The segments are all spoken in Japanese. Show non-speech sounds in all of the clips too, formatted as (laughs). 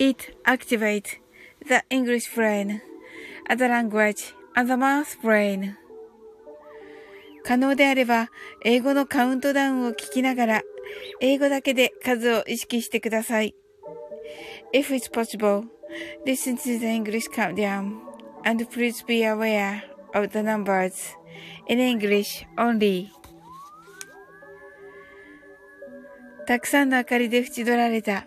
It activates the English brain, the language, and the math brain. 可能であれば、英語のカウントダウンを聞きながら、英語だけで数を意識してください。If it's possible, listen to the English countdown, and please be aware of the numbers in English only. たくさんの明かりで縁取られた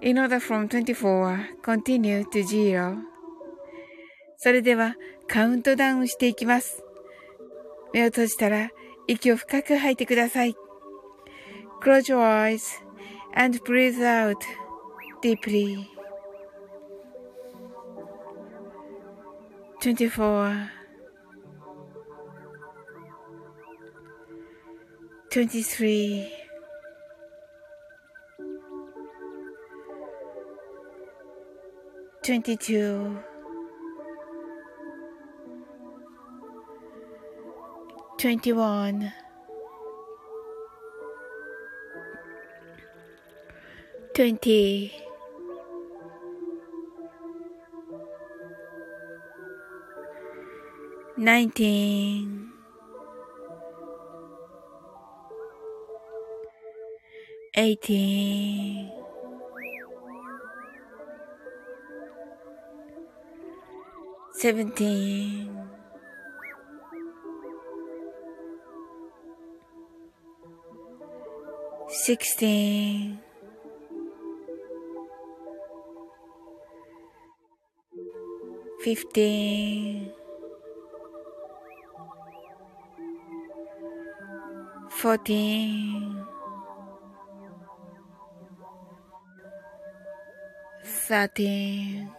in order from 24 continue to 0それではカウントダウンしていきます。目を閉じたら息を深く吐いてください。Close your eyes and breathe out deeply. 24 23 22 21 20 19 18 17 16 15 14 13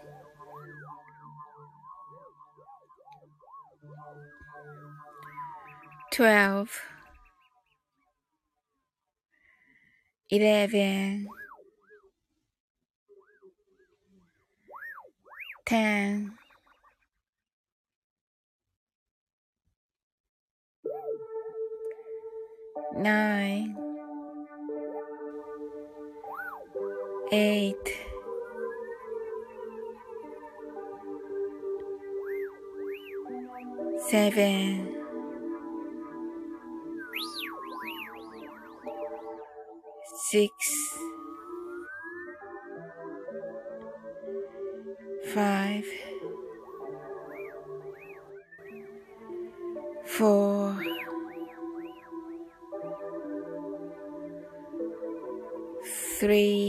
12 11 10 9 8 7 six, five, four, three,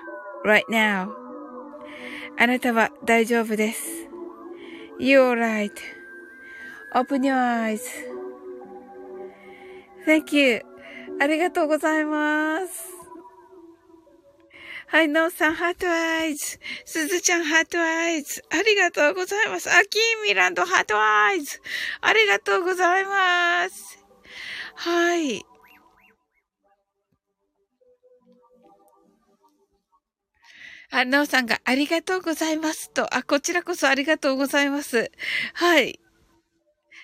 Right now. あなたは大丈夫です。 You're all right.Open your eyes.Thank you. ありがとうございます。はい、なおさん、 heart eyes。すずちゃん、 heart eyes。ありがとうございます。あ、キーミランド、 heart eyes。ありがとうございます。はい。あ、なおさんがありがとうございますと。あ、こちらこそありがとうございます。はい。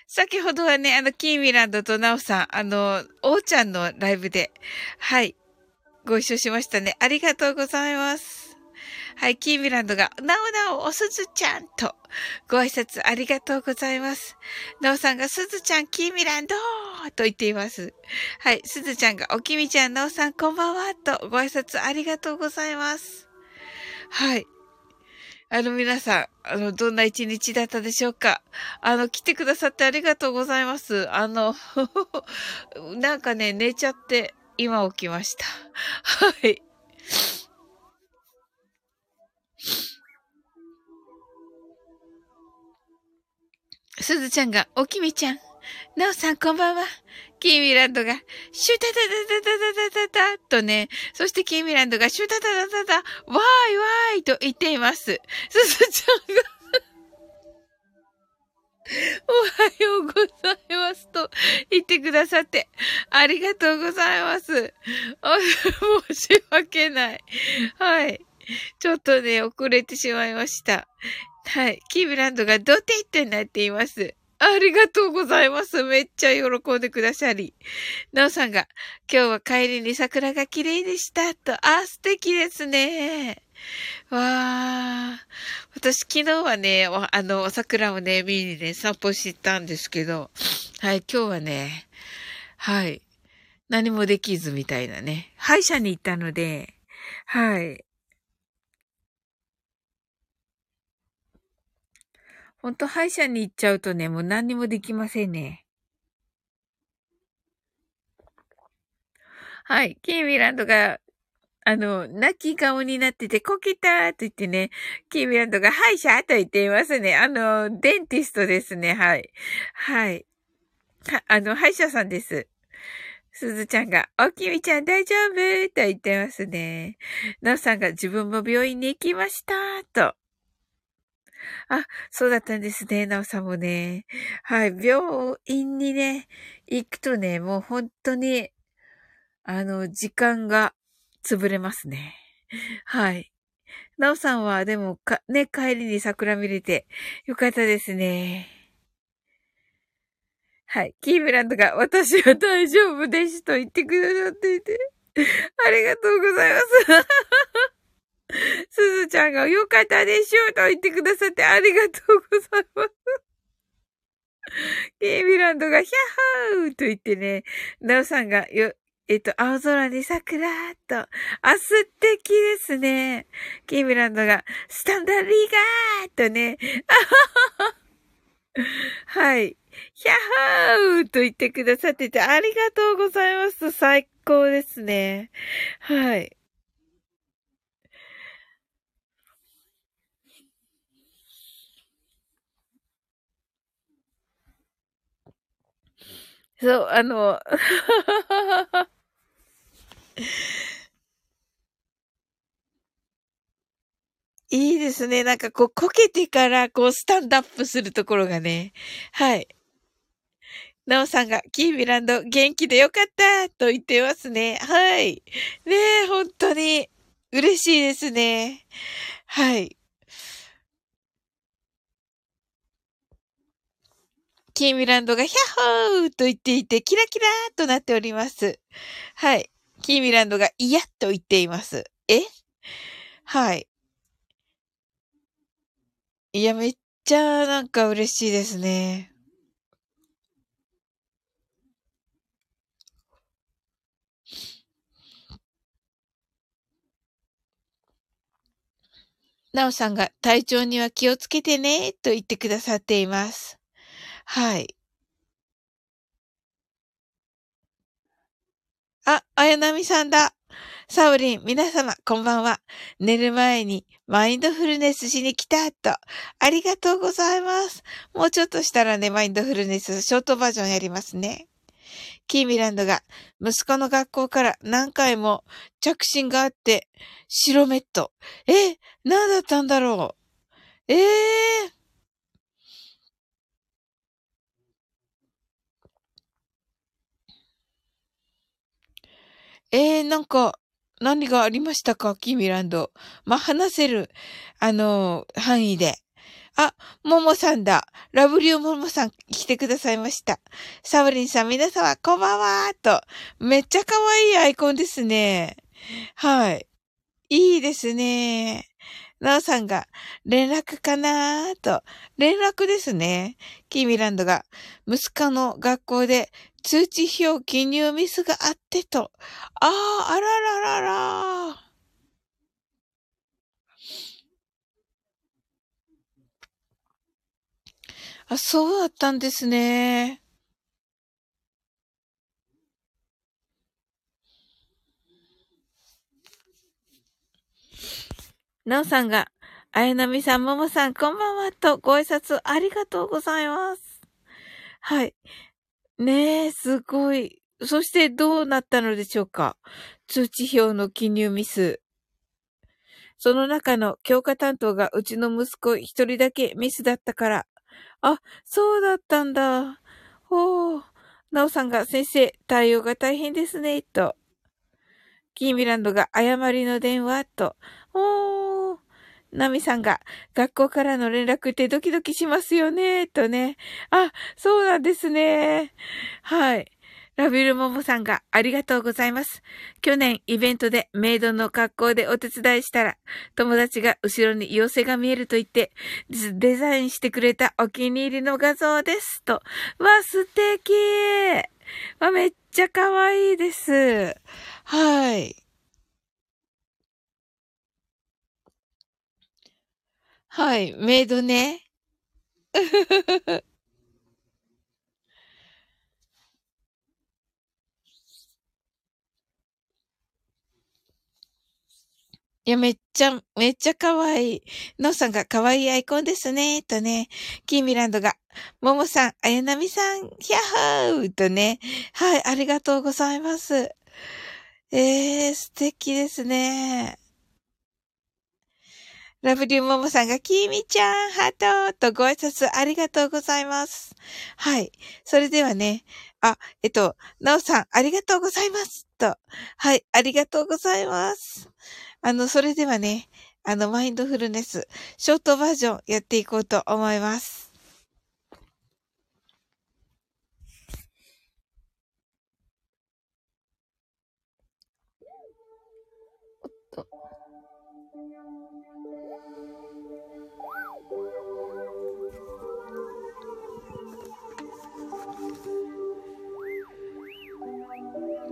先ほどはね、あの、キーミランドとナオさん、あの、おーちゃんのライブで、はい、ご一緒しましたね。ありがとうございます。はい、キーミランドが、なおなお、おすずちゃんと、ご挨拶ありがとうございます。なおさんが、すずちゃん、キーミランドと言っています。はい、すずちゃんが、おきみちゃん、なおさん、こんばんはと、ご挨拶ありがとうございます。はい。あの皆さん、あの、どんな一日だったでしょうか？あの、来てくださってありがとうございます。あの、(laughs) なんかね、寝ちゃって、今起きました。はい。すずちゃんが、おきみちゃん、なおさんこんばんは。キーミランドが、シュタタタタタタタタとね、そしてキーミランドが、シュタタタタタ、わーいわーいと言っています。すずちゃんがおはようございますと言ってくださって、ありがとうございます。申し訳ない。はい。ちょっとね、遅れてしまいました。はい。キーミランドがドテッとなっています。ありがとうございます。めっちゃ喜んでくださり。なおさんが、今日は帰りに桜が綺麗でした。と、あ、素敵ですね。わあ。私昨日はね、あの、桜をね、見にね、散歩したんですけど、はい、今日はね、はい、何もできずみたいなね、歯医者に行ったので、はい、ほんと歯医者に行っちゃうとね、もう何にもできませんね。はい。キーミランドが、あの、泣き顔になってて、こけたと言ってね、キーミランドが歯医者と言っていますね。あの、デンティストですね。はい。はい。は、あの、歯医者さんです。すずちゃんが、おきみちゃん大丈夫？と言ってますね。なおさんが自分も病院に行きましたと。あ、そうだったんですね、なおさんもね。はい、病院にね、行くとね、もう本当に、あの、時間が潰れますね。はい。なおさんは、でも、か、ね、帰りに桜見れて、よかったですね。はい。キーブランドが、私は大丈夫ですと言ってくださっていて、ありがとうございます。(laughs) すずちゃんが良かったでしょうと言ってくださってありがとうございます。(laughs) ケイミランドがヒャッハーと言ってね、ナオさんがよ、えっと、青空に桜と。あ、素敵ですね。ケイミランドが、スタンダーリーガーとね。(laughs) はい。ヒャッハーと言ってくださっててありがとうございます。最高ですね。はい。そう、あの、(laughs) いいですね。なんかこう、こけてから、こう、スタンドアップするところがね。はい。なおさんが、キーミランド、元気でよかったと言ってますね。はい。ねえ、本当に、嬉しいですね。はい。キーミランドがヒャッホーと言っていて、キラキラーとなっております。はい。キーミランドがイヤッと言っています。え？はい。いや、めっちゃなんか嬉しいですね。なおさんが体調には気をつけてね、と言ってくださっています。はい。あ、あやなみさんだ。サオリン、皆様、こんばんは。寝る前にマインドフルネスしに来た、と。ありがとうございます。もうちょっとしたらね、マインドフルネス、ショートバージョンやりますね。キーミランドが、息子の学校から何回も着信があって、白メット。え、何だったんだろう。ええー、えー、なんか、何がありましたか？キーミランド。まあ、話せる、あの、範囲で。あ、ももさんだ。ラブリューももさん来てくださいました。サブリンさん、皆様、こんばんはと。めっちゃ可愛いアイコンですね。はい。いいですね。なおさんが、連絡かなーと。連絡ですね。キーミランドが、息子の学校で通知表記入ミスがあってと。ああ、あらららら。あ、そうだったんですね。なおさんが、あやなみさん、ももさん、こんばんは、とご挨拶ありがとうございます。はい。ねえ、すごい。そしてどうなったのでしょうか？通知表の記入ミス。その中の教科担当がうちの息子一人だけミスだったから、あ、そうだったんだ。ほう。なおさんが先生、対応が大変ですね、と。キーミランドが誤りの電話、と。ほう。ナミさんが、学校からの連絡ってドキドキしますよね、とね。あ、そうなんですね。はい。ラビルモモさんがありがとうございます。去年イベントでメイドの格好でお手伝いしたら、友達が後ろに妖精が見えると言って、デザインしてくれたお気に入りの画像です。と。わ、素敵わ、めっちゃ可愛いです。はい。はい、メイドね。(laughs) いや、めっちゃ、めっちゃ可愛い。のさんが可愛いアイコンですね、とね。キーミランドが、ももさん、あやなみさん、ヒャッホーとね。はい、ありがとうございます。えー、素敵ですね。ラブリューモモさんが、キーミちゃん、ハートとご挨拶ありがとうございます。はい。それではね、あ、えっと、なおさん、ありがとうございます。と。はい、ありがとうございます。あの、それではね、あの、マインドフルネス、ショートバージョンやっていこうと思います。おっと。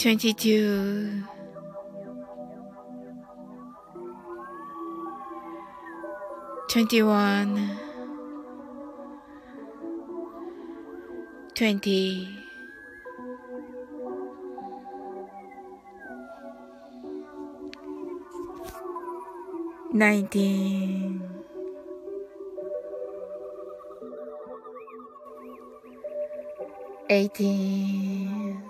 22 21 20 19 18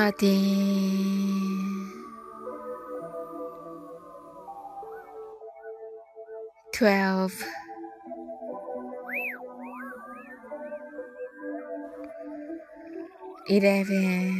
thirteen, twelve, eleven,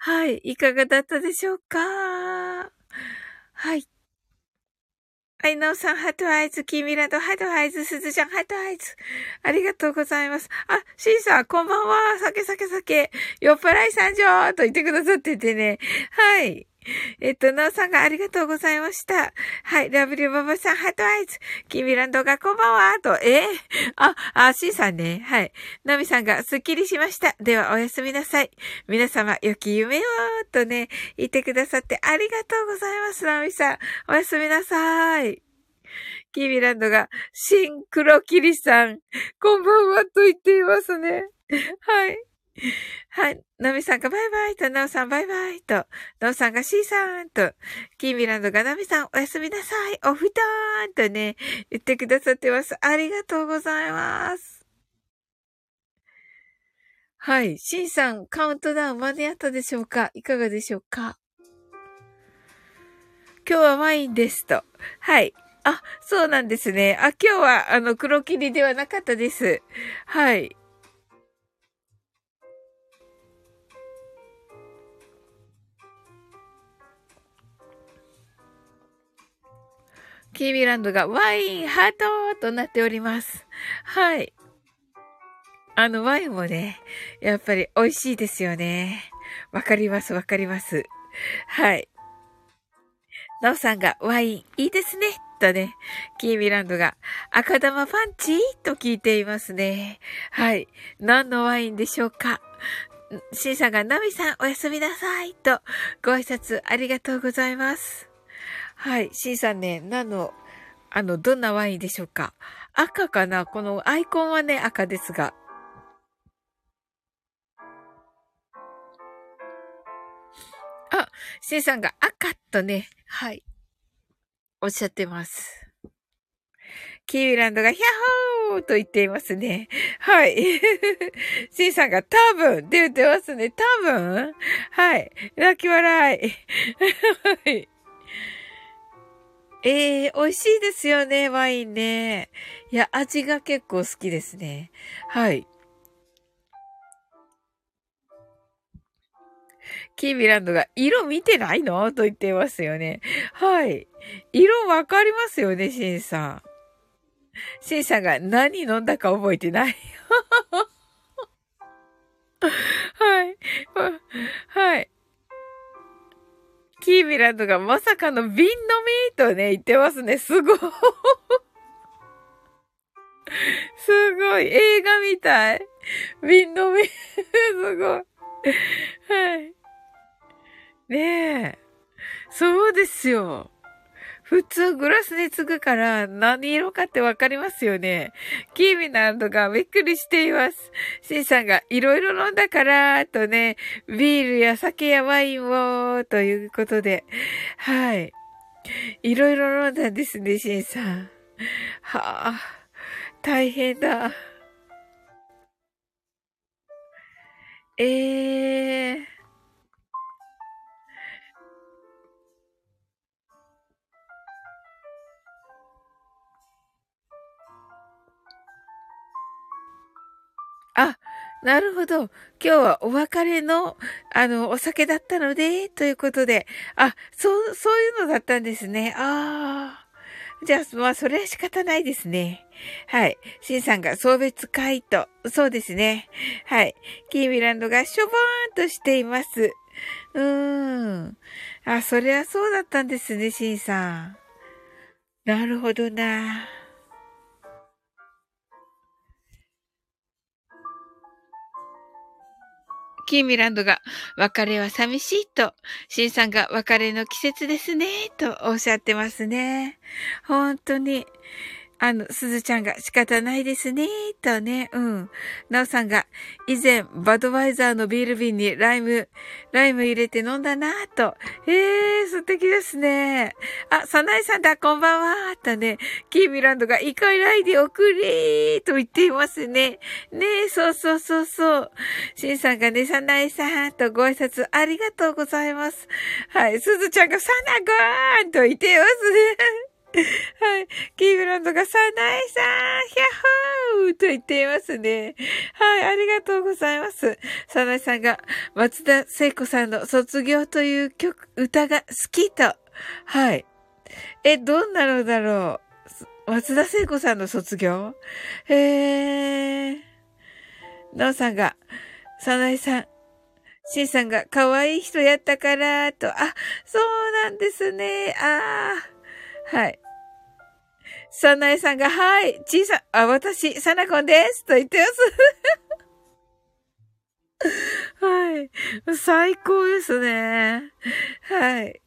はい。いかがだったでしょうか？はい。はい、なおさん、 heart eyes、キーミランド、 heart eyes、すずちゃん、 heart eyes。ありがとうございます。あ、シンさん、こんばんは。酒酒酒。酔っ払い参上と言ってくださっててね。はい。(laughs) えっと、なおさんがありがとうございました。はい、ラブリューババさん、 heart eyes。キーミランドがこんばんは。と、えー、あ、あ、シンさんね。はい。ナミさんがスッキリしました。では、おやすみなさい。皆様、良き夢を、とね、言ってくださってありがとうございます、ナミさん。おやすみなさい。キミランドが、シンクロキリさん、こんばんは、と言っていますね。はい。はい。ナミさんがバイバイと、ナオさんバイバイと、ナオさんがシーさんと、キーミランドがナミさんおやすみなさい、お布団とね、言ってくださってます。ありがとうございます。はい。シンさん、カウントダウン間に合ったでしょうか？いかがでしょうか？今日はワインですと。はい。あ、そうなんですね。あ、今日は、あの、黒霧ではなかったです。はい。キーミランドがワインハートとなっております。はい。あのワインもね、やっぱり美味しいですよね。わかります、わかります。はい。ナオさんがワインいいですね。とね、キーミランドが赤玉パンチと聞いていますね。はい。何のワインでしょうか？シンさんがナミさんおやすみなさいとご挨拶ありがとうございます。はい。シンさんね、何の、あの、どんなワインでしょうか？赤かな？このアイコンはね、赤ですが。あ、シンさんが赤とね、はい。おっしゃってます。キーミランドがヒャッホーと言っていますね。はい。(laughs) シンさんが多分って言ってますね。多分？はい。泣き笑い。(laughs) はい。ええー、美味しいですよね、ワインね。いや、味が結構好きですね。はい。キーミランドが、色見てないの？と言ってますよね。はい。色わかりますよね、シンさん。シンさんが何飲んだか覚えてない。(laughs) はい。はい。キービランドがまさかの瓶飲みとね、言ってますね。すごい。すごい。映画みたい。瓶飲み。すごい。はい。ねえ。そうですよ。普通グラスに継ぐから何色かってわかりますよね。キーミナンドがびっくりしています。シンさんがいろいろ飲んだから、とね、ビールや酒やワインを、ということで。はい。いろいろ飲んだんですね、シンさん。はあ、大変だ。ええー。あ、なるほど。今日はお別れの、あの、お酒だったので、ということで。あ、そう、そういうのだったんですね。ああ。じゃあ、まあ、それは仕方ないですね。はい。シンさんが送別会と、そうですね。はい。キーミランドがしょぼーんとしています。うーん。あ、そりゃそうだったんですね、シンさん。なるほどな。キーミランドが、別れは寂しいと、シンさんが別れの季節ですね、とおっしゃってますね。本当に。あの、すずちゃんが仕方ないですね、とね、うん。なおさんが、以前、バドワイザーのビール瓶にライム、ライム入れて飲んだな、と。ええー、素敵ですね。あ、サナイさんだ、こんばんは、とね、キーミランドが、イカライで送りと言っていますね。ねえ、そうそうそうそう。シンさんがね、サナイさん、とご挨拶ありがとうございます。はい、すずちゃんが、サナゴーンと言っていますね。はい。キーブランドが、サナイさん、ヒャッホーと言っていますね。はい、ありがとうございます。サナイさんが、松田聖子さんの卒業という曲、歌が好きと。はい。え、どんなのだろう？松田聖子さんの卒業？へー。なおさんが、サナイさん、シンさんが可愛い人やったから、と。あ、そうなんですね。ああ。はい。サナエさんが、はい、小さ、あ、私、サナコンです。と言ってます。(laughs) はい。最高ですね。はい。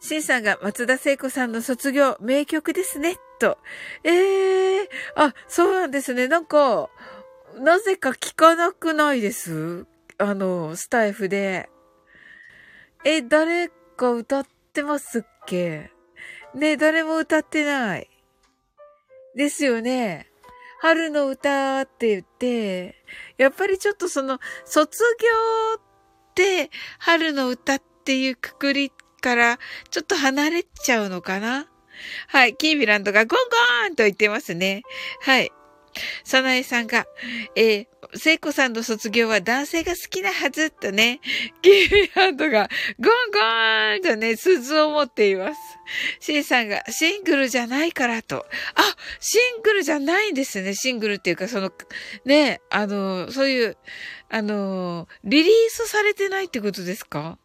シンさんが松田聖子さんの卒業、名曲ですね、と。ええー、あ、そうなんですね。なんか、なぜか聞かなくないです？あの、スタイフで。え、誰か歌ってますっけね誰も歌ってない。ですよね。春の歌って言って、やっぱりちょっとその、卒業って春の歌っていうくくりからちょっと離れちゃうのかな？はい。キービランドがゴンゴーンと言ってますね。はい。サナエさんが、えー、聖子さんの卒業は男性が好きなはずとね、(laughs) キーリハンドがゴンゴーンとね、鈴を持っています。シンさんがシングルじゃないからと。あ、シングルじゃないんですね。シングルっていうか、その、ね、あの、そういう、あの、リリースされてないってことですか？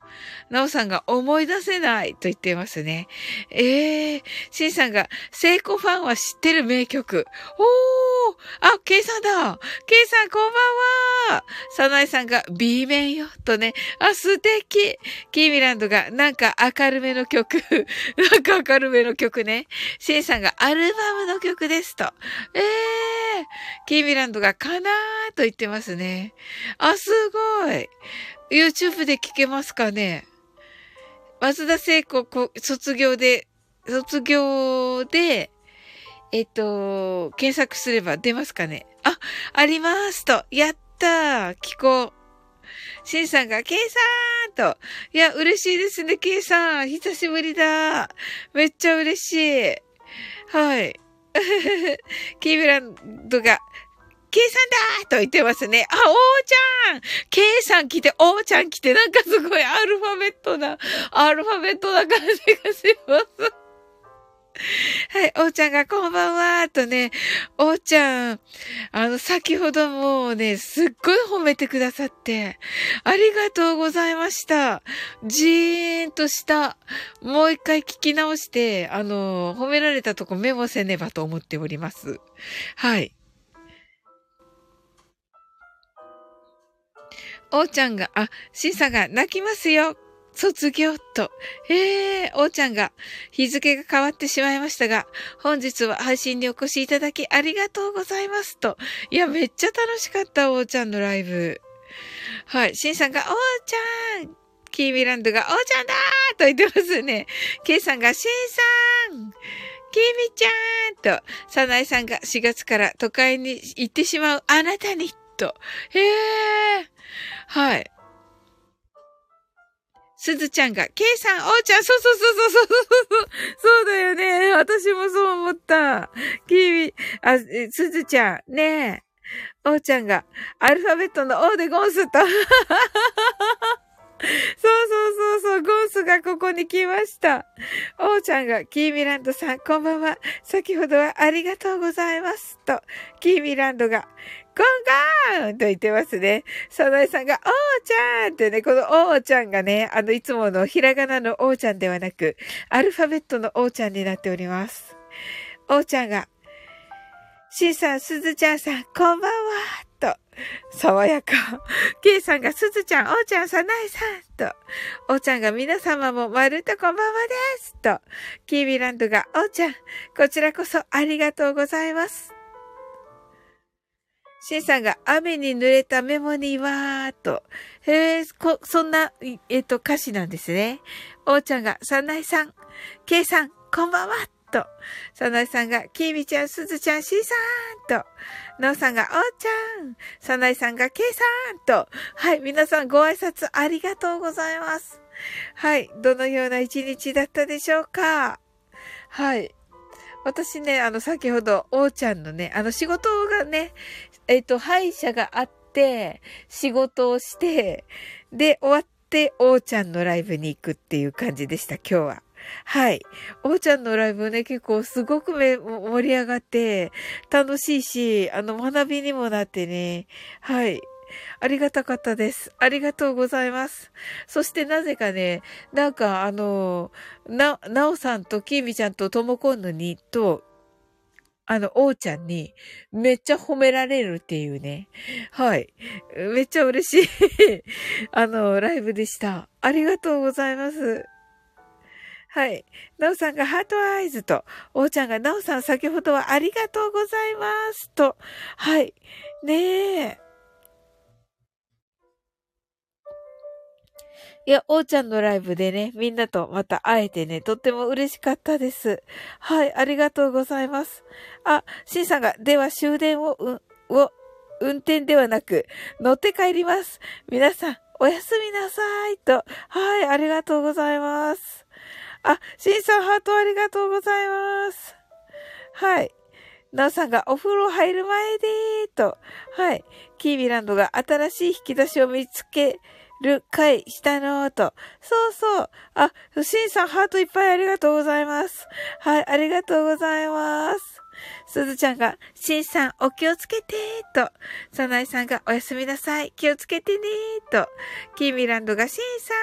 なおさんが思い出せないと言っていますね。ええー、しんさんが、聖子ファンは知ってる名曲。おーあ、ケイさんだケイさんこんばんはサナイさんが B 面よとね。あ、素敵キーミランドがなんか明るめの曲。(laughs) なんか明るめの曲ね。シンさんがアルバムの曲ですと。ええー、キーミランドがかなーと言ってますね。あ、すごい。YouTube で聞けますかね？松田聖子卒業で、卒業で、えっと、検索すれば出ますかね？あ、ありますと。やったー聞こう。シンさんが、ケイさんと。いや、嬉しいですね、ケイさん。久しぶりだ。めっちゃ嬉しい。はい。(laughs) キーブランドが、K さんだと言ってますね。あ、おーちゃん !K さん来て、おーちゃん来て、なんかすごいアルファベットな、アルファベットな感じがします。(laughs) はい、おーちゃんがこんばんはとね、おーちゃん、あの、先ほどもうね、すっごい褒めてくださって、ありがとうございました。じーんとした、もう一回聞き直して、あの、褒められたとこメモせねばと思っております。はい。おーちゃんが、あ、しんさんが泣きますよ。卒業と。ええー、おーちゃんが日付が変わってしまいましたが、本日は配信にお越しいただきありがとうございますと。いや、めっちゃ楽しかった、おーちゃんのライブ。はい。しんさんが、おーちゃんキーミランドが、おーちゃんだーと言ってますね。ケイさんが、しんさんキーミちゃんと、サナイさんが4月から都会に行ってしまうあなたにと。へえ。はい。すずちゃんが、ケイさん、おーちゃん、そうそうそうそうそうそうそうだよね。私もそう思った。キーミ、あ、すずちゃん、ねえ。おーちゃんが、アルファベットの O でゴンスと。ここに来ました。おーちゃんが、キーミランドさん、こんばんは。先ほどはありがとうございます。と、キーミランドが、ゴンゴーンと言ってますね。サナエさんが、おーちゃんってね、このおーちゃんがね、あの、いつものひらがなのおーちゃんではなく、アルファベットのおーちゃんになっております。おーちゃんが、シンさん、すずちゃんさん、こんばんは。と、爽やか。ケイさんがすずちゃん、おーちゃん、さないさん、と、おーちゃんが皆様もまるとこんばんはです、と、キービランドが、おーちゃん、こちらこそありがとうございます。シンさんが雨に濡れたメモには、と。へえ、こ、そんな、えっと、歌詞なんですね。おーちゃんが、さないさん、ケイさん、こんばんは、と。さなえさんが、きみちゃん、すずちゃん、しーさんと。なおさんが、おーちゃん。さなえさんが、けいさんと。はい、皆さんご挨拶ありがとうございます。はい、どのような一日だったでしょうかはい。私ね、あの、先ほど、おーちゃんのね、あの、仕事がね、えっ、と、歯医者があって、仕事をして、で、終わって、おーちゃんのライブに行くっていう感じでした、今日は。はい。おーちゃんのライブね、結構すごくめ盛り上がって、楽しいし、あの、学びにもなってね、はい。ありがたかったです。ありがとうございます。そしてなぜかね、なんかあの、な、なおさんときーみちゃんとともこんぬにと、あの、おーちゃんに、めっちゃ褒められるっていうね。はい。めっちゃ嬉しい (laughs) あの、ライブでした。ありがとうございます。はい。なおさんがハートアイズと、おーちゃんがなおさん先ほどはありがとうございますと、はい。ねえ。いや、おーちゃんのライブでね、みんなとまた会えてね、とっても嬉しかったです。はい、ありがとうございます。あ、しんさんが、では終電を、う、を、運転ではなく、乗って帰ります。皆さん、おやすみなさいと。はい、ありがとうございます。あ、シンさんハートありがとうございます。はい。なおさんがお風呂入る前でーと。はい。キービランドが新しい引き出しを見つける回したのーと。そうそう。あ、シンさんハートいっぱいありがとうございます。はい、ありがとうございます。すずちゃんが、しんさんお気をつけてーと、さなえさんがおやすみなさい、気をつけてねーと、キーミランドがしんさ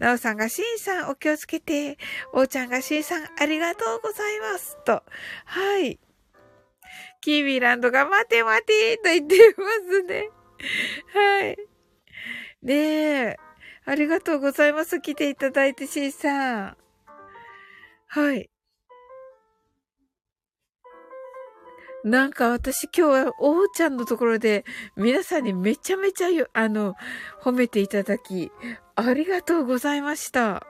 ん、なおさんがしんさんお気をつけて、おーちゃんがしんさんありがとうございますと、はい。キーミランドが待て待てと言ってますね。はい。ねえ。ありがとうございます。来ていただいて、しんさん。はい。なんか私今日はおーちゃんのところで皆さんにめちゃめちゃあの、褒めていただき、ありがとうございました。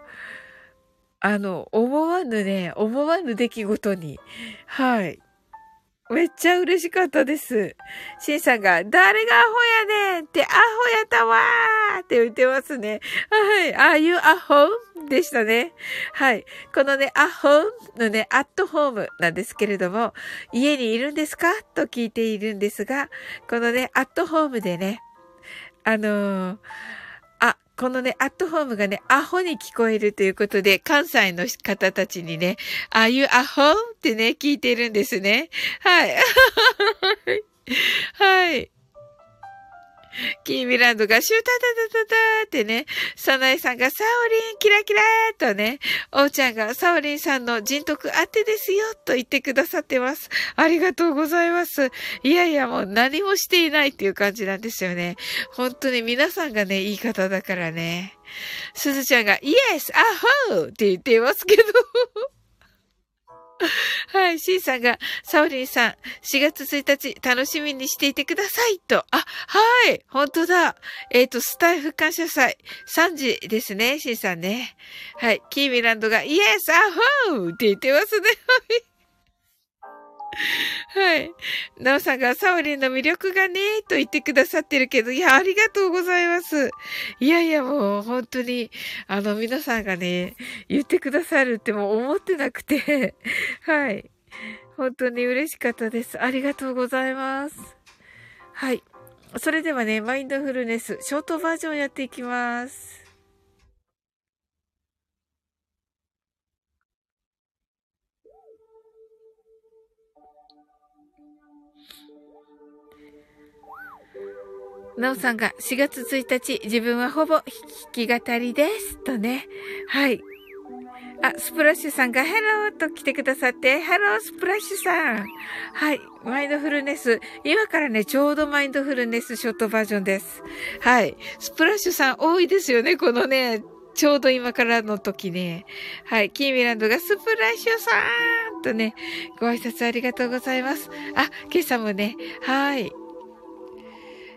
あの、思わぬね、思わぬ出来事に、はい。めっちゃ嬉しかったです。シンさんが、誰がアホやねんってアホやったわーって言ってますね。はい。Are you a home? でしたね。はい。このね、a home のね、アットホームなんですけれども、家にいるんですか？と聞いているんですが、このね、アットホームでね、あのーこのね、アットホームがね、アホに聞こえるということで、関西の方たちにね、ああいうアホってね、聞いてるんですね。はい。(laughs) はい。キーミランドがシュータタタタタってね、サナエさんがサオリンキラキラーとね、おうちゃんがサオリンさんの人徳あってですよと言ってくださってます。ありがとうございます。いやいやもう何もしていないっていう感じなんですよね。本当に皆さんがね、いい方だからね。すずちゃんがイエスアホーって言っていますけど (laughs) はい、シーさんが、サオリンさん、4月1日楽しみにしていてくださいと。あ、はい、本当だ。えっ、ー、と、スタイフ感謝祭、3時ですね、シーさんね。はい、キーミランドが、イエス、アホーって言ってますね。(laughs) はい。なおさんがサオリンの魅力がね、と言ってくださってるけど、いや、ありがとうございます。いやいや、もう、本当に、あの、皆さんがね、言ってくださるってもう思ってなくて、(laughs) はい。本当に嬉しかったです。ありがとうございます。はい。それではね、マインドフルネス、ショートバージョンやっていきます。なおさんが4月1日、自分はほぼ弾き語りです。とね。はい。あ、スプラッシュさんがヘローと来てくださって、ハロースプラッシュさん。はい。マインドフルネス。今からね、ちょうどマインドフルネスショートバージョンです。はい。スプラッシュさん多いですよね、このね、ちょうど今からの時ね。はい。キーミランドがスプラッシュさんとね、ご挨拶ありがとうございます。あ、今朝もね、はい。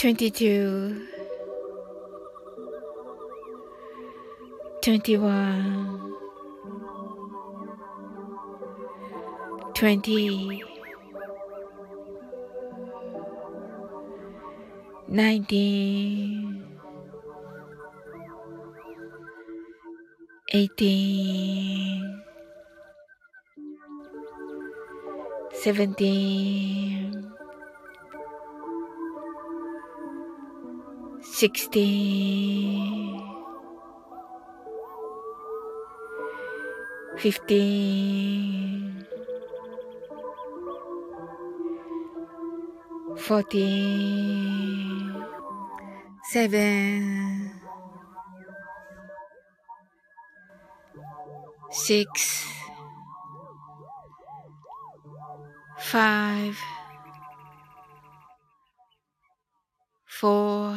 22 21 20 19 18 17 16 15 14 7 6 5 four,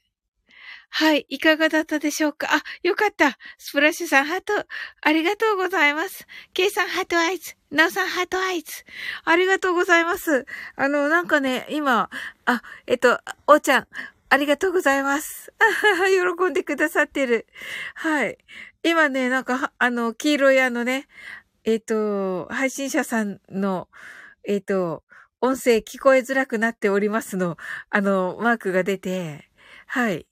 はい。いかがだったでしょうか？あ、よかった。スプラッシュさん、ハート、ありがとうございます。ケイさん、 heart eyes。ナオさん、 heart eyes。ありがとうございます。あの、なんかね、今、あ、えっと、おーちゃん、ありがとうございます。(laughs) 喜んでくださってる。はい。今ね、なんか、あの、黄色いあのね、えっ、と、配信者さんの、えっ、と、音声聞こえづらくなっておりますの、あの、マークが出て、はい。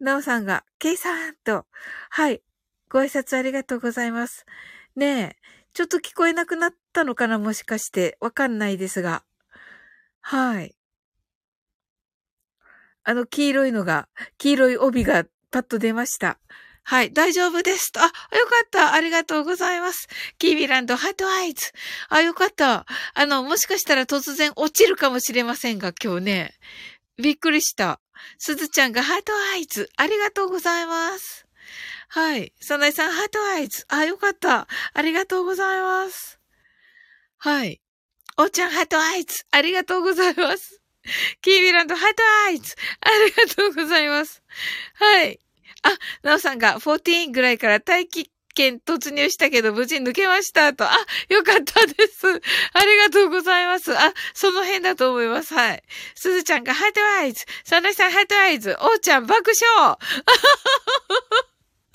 なおさんが、ケイさんと、はい。ご挨拶ありがとうございます。ねえ、ちょっと聞こえなくなったのかなもしかして。わかんないですが。はい。あの、黄色いのが、黄色い帯がパッと出ました。はい、大丈夫ですと。あ、よかった。ありがとうございます。キーミランド、 heart eyes。あ、よかった。あの、もしかしたら突然落ちるかもしれませんが、今日ね。びっくりした。すずちゃんが heart eyes。ありがとうございます。はい。さなえさん、 heart eyes。あ、よかった。ありがとうございます。はい。おーちゃん、 heart eyes。ありがとうございます。キービランド、 heart eyes。ありがとうございます。はい。あ、なおさんが14ぐらいから大気圏突入したけど無事抜けましたと。あ、よかったです。ありがとうございます。あ、その辺だと思います。はい。すずちゃんが heart eyes。サナさん heart eyes。おーちゃん爆笑。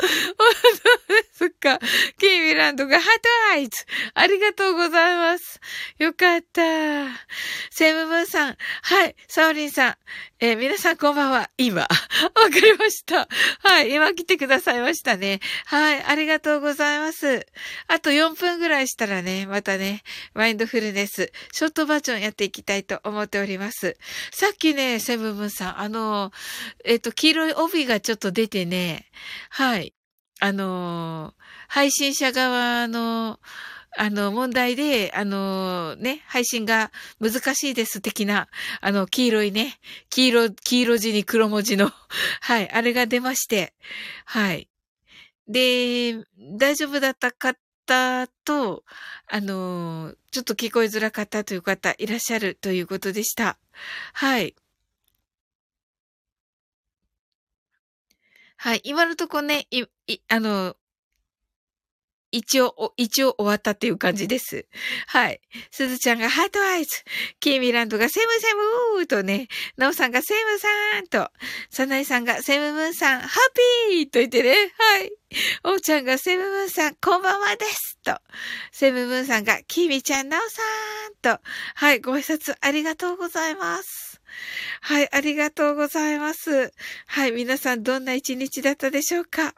本当ですか。キーミランドがハートアイズ。ありがとうございます。よかった。セムムーンさん。はい。サオリンさん。えー、皆さんこんばんは。今。(laughs) わかりました。はい。今来てくださいましたね。はい。ありがとうございます。あと4分ぐらいしたらね、またね、マインドフルネス、ショートバージョンやっていきたいと思っております。さっきね、セムムーンさん、あの、えっ、ー、と、黄色い帯がちょっと出てね、はい。あの、配信者側の、あの、問題で、あの、ね、配信が難しいです的な、あの、黄色いね、黄色、黄色字に黒文字の、(laughs) はい、あれが出まして、はい。で、大丈夫だった方と、あの、ちょっと聞こえづらかったという方いらっしゃるということでした。はい。はい。今のとこね、い、い、あの、一応、一応終わったっていう感じです。はい。すずちゃんがハートアイズ。キーミランドがセムセムーとね、ナオさんがセムさんと、サナイさんがセムムーンさん、ハッピーと言ってね。はい。おうちゃんがセムムーンさん、こんばんはですと。セムムーンさんが、キーミちゃん、ナオさんと。はい。ご挨拶ありがとうございます。はい。ありがとうございます。はい。皆さん、どんな一日だったでしょうか？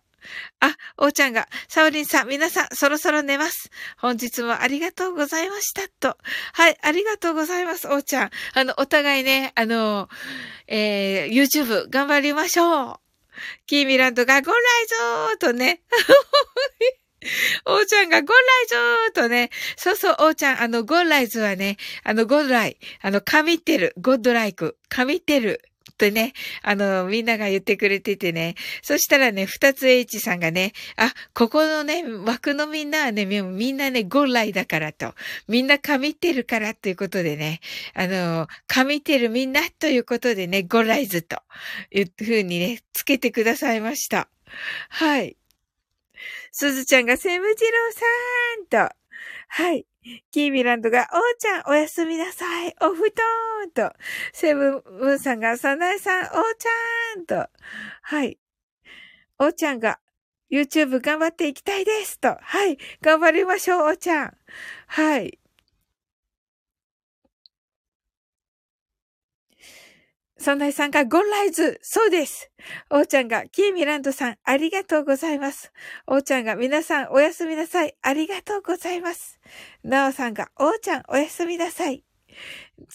あ、おーちゃんが、サオリンさん、皆さん、そろそろ寝ます。本日もありがとうございました。と。はい、ありがとうございます、おーちゃん。あの、お互いね、あの、えー、YouTube 頑張りましょう。キーミランドがゴンライゾーとね。(laughs) おーちゃんがゴンライゾーとね。そうそう、おーちゃん、あの、ゴンライズはね、あの、ゴンライ、あの、神ってる、ゴッドライク、神ってる。ってね、あの、みんなが言ってくれててね。そしたらね、二つ H さんがね、あ、ここのね、枠のみんなはね、みんなね、ゴンライだからと。みんな神ってるからということでね、あの、神ってるみんなということでね、ゴンライズというふうにね、つけてくださいました。はい。すずちゃんがセムジローさんと、はい。キーミランドが、おーちゃん、おやすみなさい。お布団と、セブンンさんが、サナエさん、おーちゃんと、はい。おーちゃんが、YouTube 頑張っていきたいですと、はい。頑張りましょう、おーちゃん。はい。そんなさんがゴンライズそうですおーちゃんが、キーミランドさん、ありがとうございます。おーちゃんが、皆さん、おやすみなさい。ありがとうございます。なおさんが、おーちゃん、おやすみなさい。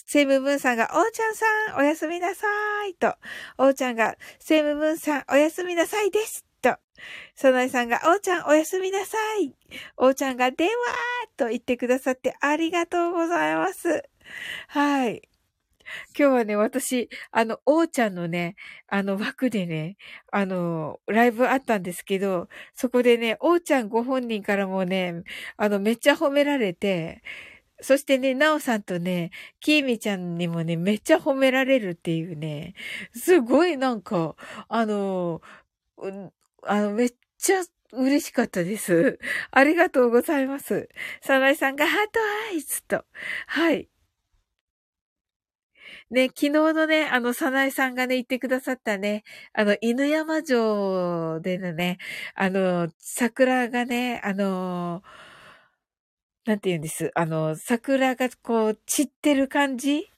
セムムーンさんが、おーちゃんさん、おやすみなさい。と、おーちゃんが、セムムーンさん、おやすみなさいです。と、そなえさんが、おーちゃん、おやすみなさい。おーちゃんが、電話と言ってくださってありがとうございます。はい。(laughs) 今日はね、私、あの、おーちゃんのね、あの枠でね、あの、ライブあったんですけど、そこでね、おーちゃんご本人からもね、あの、めっちゃ褒められて、そしてね、なおさんとね、きーみちゃんにもね、めっちゃ褒められるっていうね、すごいなんか、あの、あの、めっちゃ嬉しかったです。ありがとうございます。サナイさんがハートアイズと。はい。ね、昨日のね、あの、さなえさんがね、言ってくださったね、あの、犬山城でのね、あの、桜がね、あの、なんて言うんです。あの、桜がこう、散ってる感じ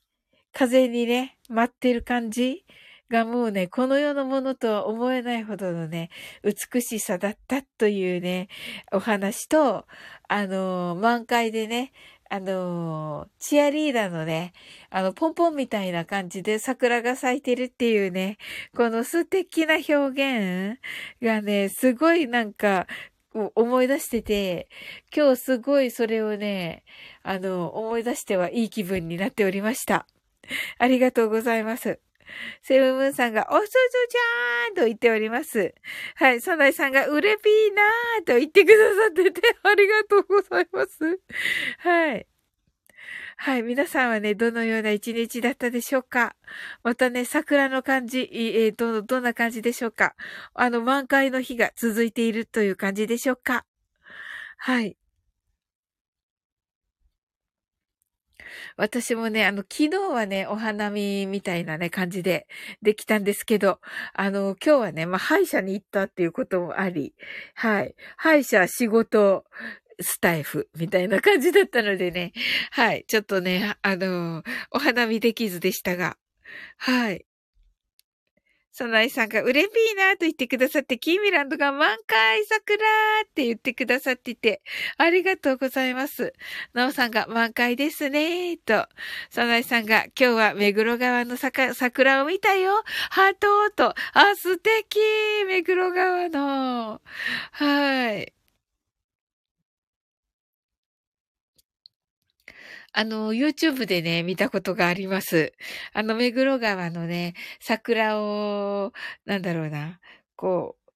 風にね、舞ってる感じがもうね、この世のものとは思えないほどのね、美しさだったというね、お話と、あの、満開でね、あの、チアリーダーのね、あの、ポンポンみたいな感じで桜が咲いてるっていうね、この素敵な表現がね、すごいなんか、思い出してて、今日すごいそれをね、あの、思い出してはいい気分になっておりました。ありがとうございます。セブンムーンさんが、おすずちゃーんと言っております。はい、サナイさんが、うれぴーなーと言ってくださってて、ありがとうございます。はい。はい。皆さんはね、どのような一日だったでしょうか？またね、桜の感じ、えー、ど、どんな感じでしょうか？あの、満開の日が続いているという感じでしょうか？はい。私もね、あの、昨日はね、お花見みたいなね、感じでできたんですけど、あの、今日はね、まあ、歯医者に行ったっていうこともあり、はい。歯医者、仕事、スタイフみたいな感じだったのでね、はい。ちょっとね、あの、お花見できずでしたが、はい。サナイさんが、うれぴーなと言ってくださって、キーミランドが満開桜って言ってくださってて、ありがとうございます。ナオさんが満開ですねと、サナイさんが、今日は目黒川の桜を見たよハートと、あ、素敵目黒川の。はい。あの、YouTube でね、見たことがあります。あの、目黒川のね、桜を、なんだろうな、こう、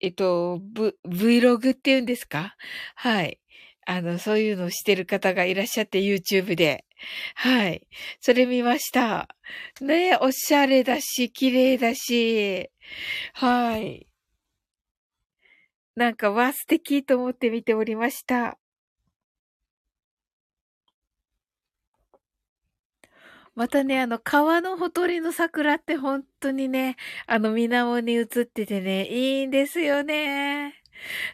えっと、v、Vlog って言うんですか？はい。あの、そういうのをしてる方がいらっしゃって YouTube で。はい。それ見ました。ねおしゃれだし、綺麗だし。はい。なんか、わ、素敵と思って見ておりました。またね、あの、川のほとりの桜って本当にね、あの、水面に映っててね、いいんですよね。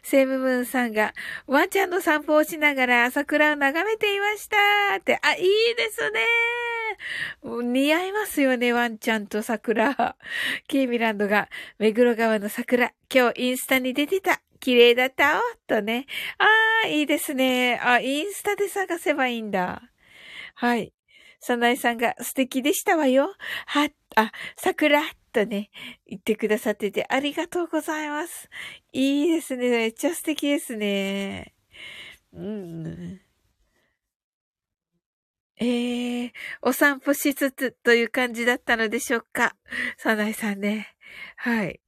セムムーンさんが、ワンちゃんの散歩をしながら桜を眺めていましたって、あ、いいですね。似合いますよね、ワンちゃんと桜。ケイミランドが、目黒川の桜、今日インスタに出てた。綺麗だったおとね。ああ、いいですね。あ、インスタで探せばいいんだ。はい。サナエさんが素敵でしたわよ。は、あ、桜とね、言ってくださっててありがとうございます。いいですね。めっちゃ素敵ですね。うん。えー、お散歩しつつという感じだったのでしょうか？サナエさんね。はい。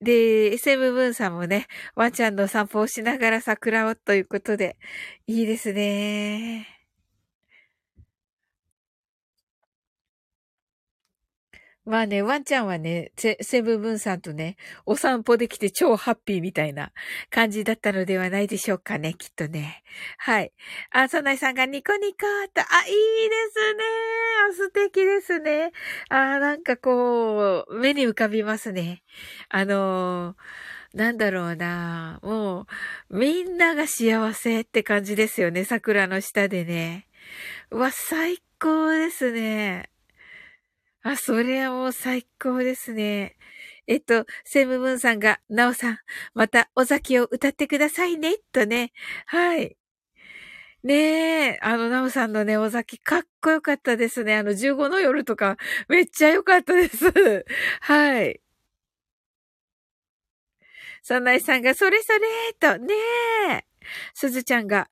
で、SM ブーンさんもね、ワンちゃんの散歩をしながら桜をということで、いいですね。まあね、ワンちゃんはね、セブンブンさんとね、お散歩できて超ハッピーみたいな感じだったのではないでしょうかね、きっとね。はい。あ、ソナイさんがニコニコと、あ、いいですね。素敵ですね。あ、なんかこう、目に浮かびますね。あのー、なんだろうな。もう、みんなが幸せって感じですよね。桜の下でね。うわ、最高ですね。あ、それはもう最高ですね。えっと、セムムーンさんが、ナオさん、また、尾崎を歌ってくださいね、とね。はい。ねえ、あの、ナオさんのね、尾崎、かっこよかったですね。あの、15の夜とか、めっちゃよかったです。はい。そんないさんが、それそれと、ねえ。すずちゃんが、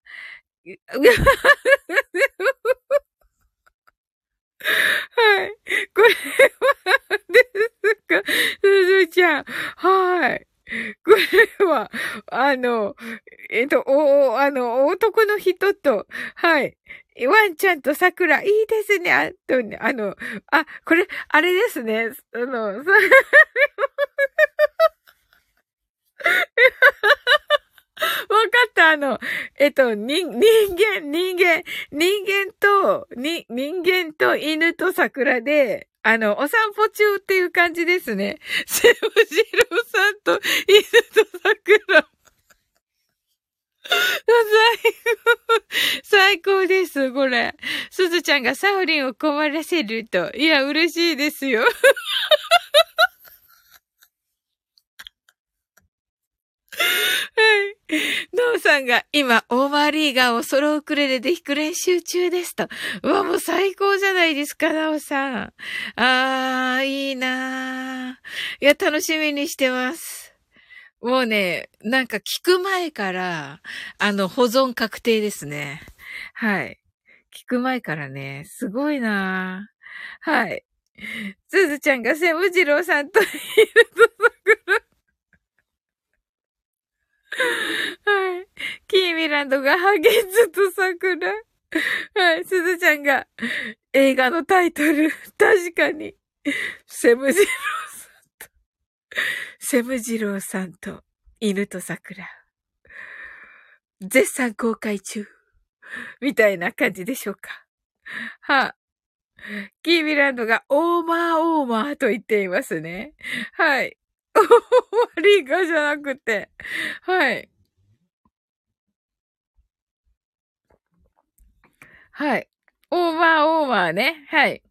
はい。これは、ですかすずちゃん。はい。これは、あの、えっと、お、あの、男の人と、はい。ワンちゃんと桜、いいですね。あと、あの、あ、これ、あれですね。あの、わか (laughs) った、あの、えっと、人、人間、人間、人間と、に、人間と犬と桜で、あの、お散歩中っていう感じですね。(laughs) セブジロさんと犬と桜。(laughs) 最高、最高です、これ。すずちゃんがサオリンを困らせると。いや、嬉しいですよ。はい。なおさんが今、オーバーリーガーをソロウクレレで弾く練習中ですと。うわ、もう最高じゃないですか、なおさん。あー、いいなー。いや、楽しみにしてます。もうね、なんか聞く前から、あの、保存確定ですね。はい。聞く前からね、すごいなー。はい。すずちゃんがセムジローさんといると桜。はい。キーミランドがハゲズと桜。はい。すずちゃんが映画のタイトル。確かに。セムジローさんと、セムジローさんと犬と桜。絶賛公開中。みたいな感じでしょうか。は、キーミランドがオーマーオーマーと言っていますね。はい。オーマリーガじゃなくて。はい。はい。オーマーオーマーね。はい。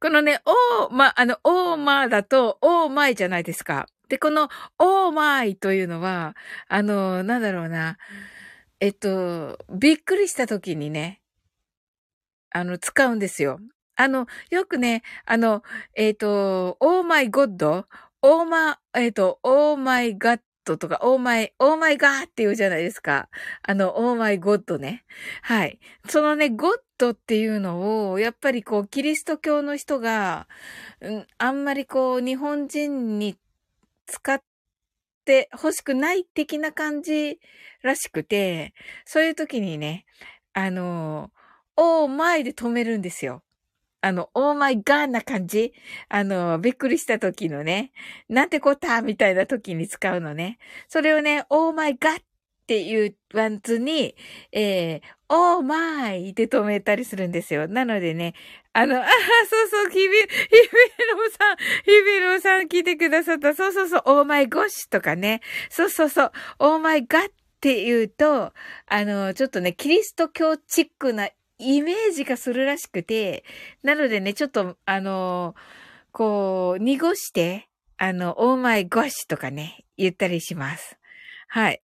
このね、オーマー、あの、オーマーだと、 Oh my じゃないですか。で、この、 Oh my というのは、あの、なんだろうな。えっと、びっくりした時にね、あの、使うんですよ。あの、よくね、あの、えっ、と、 Oh my God、Oh my、えっ、ー、と、 Oh my God とか、 Oh my、Oh my God って言うじゃないですか。あの、 Oh my God ね。はい。そのね、ゴッドっていうのを、やっぱりこう、キリスト教の人が、うん、あんまりこう、日本人に使って欲しくない的な感じらしくて、そういう時にね、あの、オーマイで止めるんですよ。あの、オーマイガーな感じ？あの、びっくりした時のね、なんてこった？みたいな時に使うのね。それをね、 Oh my God って言わずに、えー、 Oh my で止めたりするんですよ。なのでね、あの、あそうそう、ひび、ひびろさん、ひびろさん聞いてくださった。そうそうそう、 Oh my gosh とかね。そうそうそう、 Oh my God って言うと、あの、ちょっとね、キリスト教チックなイメージがするらしくて、なのでね、ちょっと、あの、こう、濁して、あの、オーマイゴッシとかね、言ったりします。はい。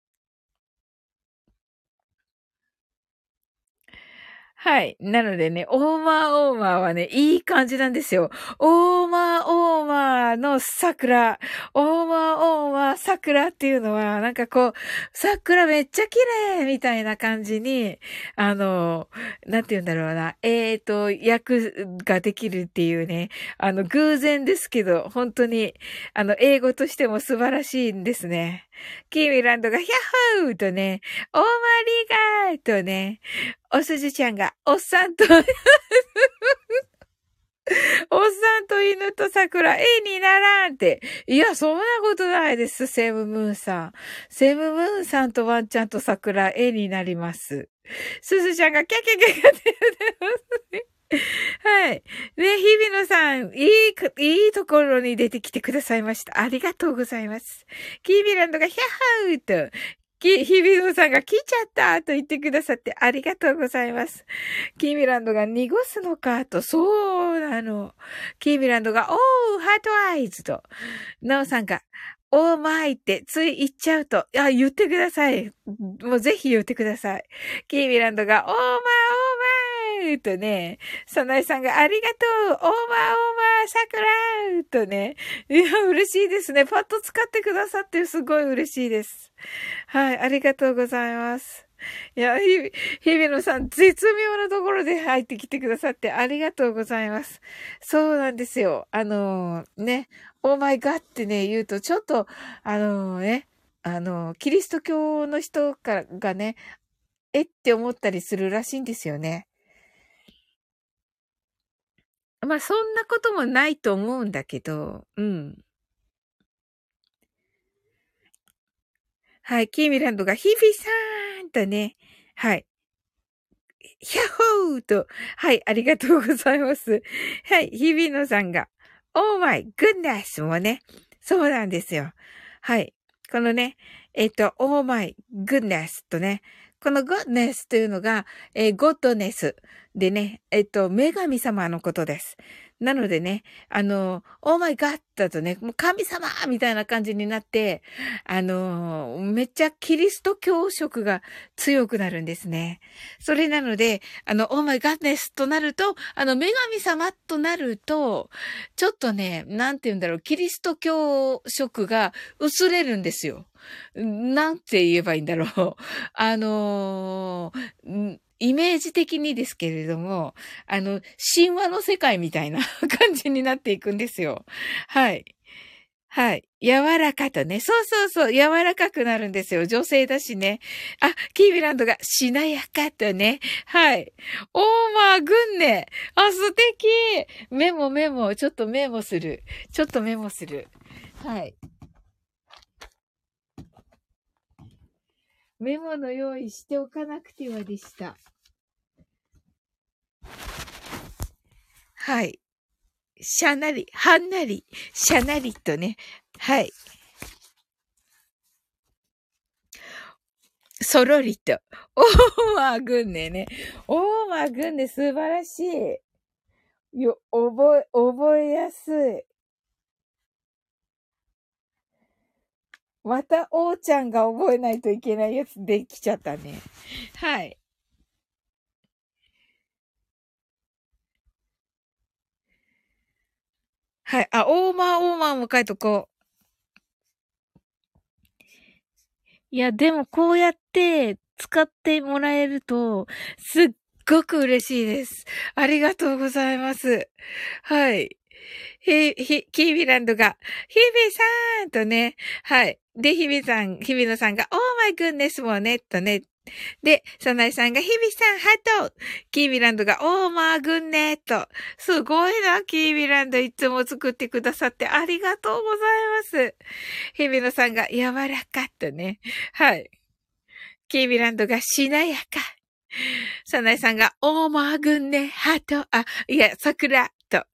はい。なのでね、オーマーオーマーはね、いい感じなんですよ。オーマーオーマーの桜。オーマーオー桜っていうのは、なんかこう、桜めっちゃ綺麗みたいな感じに、あの、なんて言うんだろうな。えっ、ー、と、役ができるっていうね、あの、偶然ですけど、本当に、あの、英語としても素晴らしいんですね。キーミランドがヒャッホーとね、オーマリガーとね、おすじちゃんが、おっさんと (laughs) おっさんと犬と桜、絵にならんって。いや、そんなことないです、セムムーンさん。セムムーンさんとワンちゃんと桜、絵になります。すずちゃんがキャキャキャキャって言ってますね。はい。ね、日比野さん、いい、いいところに出てきてくださいました。ありがとうございます。キービランドがヒャハーと、き、日比野さんが来ちゃったと言ってくださってありがとうございます。キーミランドが濁すのかと、そうなの。キーミランドが、おー、 heart eyes と、なおさんが、 Oh my ってつい言っちゃうと、いや、言ってください。もうぜひ言ってください。キーミランドが、オーマイ、オーマイーとね、サナエさんがありがとうオーバーオーバー桜とね、いや、嬉しいですね。パッと使ってくださってすごい嬉しいです。はい、ありがとうございます。いや、ひ、日比野さん、絶妙なところで入ってきてくださってありがとうございます。そうなんですよ。あのー、ね、オーマイガってね、言うと、ちょっと、あのー、ね、あのー、キリスト教の人からがね、えって思ったりするらしいんですよね。まあ、そんなこともないと思うんだけど、うん。はい、キーミランドが、ヒビさんとね、はい。ヒャッホーと、はい、ありがとうございます。はい、日比野さんが、オーマイグッネスもね、そうなんですよ。はい。このね、えっ、と、オーマイグッネスとね、この goodness というのが、えー、ゴッドネスでね、えっと、女神様のことです。なのでね、あの、オーマイガッだとね、もう神様みたいな感じになって、あの、めっちゃキリスト教色が強くなるんですね。それなので、あの、オーマイガッネスとなると、あの、女神様となると、ちょっとね、なんて言うんだろう、キリスト教色が薄れるんですよ。なんて言えばいいんだろう。(laughs) あのー、イメージ的にですけれども、あの、神話の世界みたいな (laughs) 感じになっていくんですよ。はい。はい。柔らかとね。そうそうそう。柔らかくなるんですよ。女性だしね。あ、キービランドがしなやかとね。はい。オーマーグンネ。あ、素敵。メモメモ。ちょっとメモする。ちょっとメモする。はい。メモの用意しておかなくてはでした。はい。しゃなり、はんなり、しゃなりとね。はい。そろりと。(laughs) おーまぐんねね。おーまぐんね、素晴らしい。よ、覚え、覚えやすい。また、おーちゃんが覚えないといけないやつできちゃったね。はい。はい。あ、オーマーオーマーも書いとこう。いや、でもこうやって使ってもらえると、すっごく嬉しいです。ありがとうございます。はい。ひ、ひ、キービランドが、ヒビさんとね、はい。で、日比さん、日比野さんが、オーマイグンネスもね、とね。で、サナイさんが、日比さん、ハトキービランドが、オーマーグンネと。すごいな、キービランドいつも作ってくださってありがとうございます。日比野さんが、柔らかとね。はい。キービランドが、しなやか。サナイさんが、オーマーグンネ、ハト、あ、いや、桜と。